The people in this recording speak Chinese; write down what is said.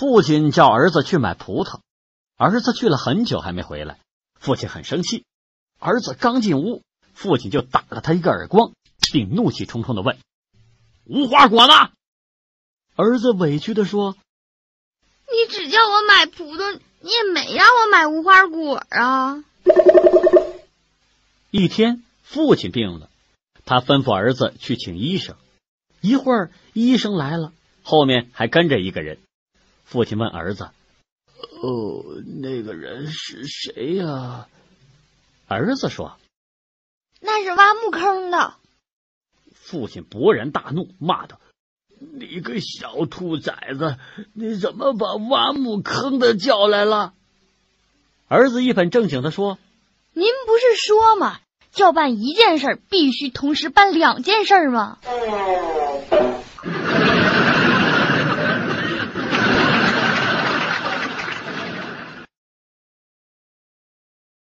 父亲叫儿子去买葡萄，儿子去了很久还没回来，父亲很生气。儿子刚进屋，父亲就打了他一个耳光，并怒气冲冲的问：“无花果呢？”儿子委屈的说：“你只叫我买葡萄，你也没让我买无花果啊。”一天，父亲病了，他吩咐儿子去请医生。一会儿，医生来了，后面还跟着一个人。父亲问儿子：“哦，那个人是谁呀？”儿子说：“那是挖墓坑的。”父亲勃然大怒，骂道：“你个小兔崽子，你怎么把挖墓坑的叫来了？”儿子一本正经的说：“您不是说吗？叫办一件事必须同时办两件事吗？”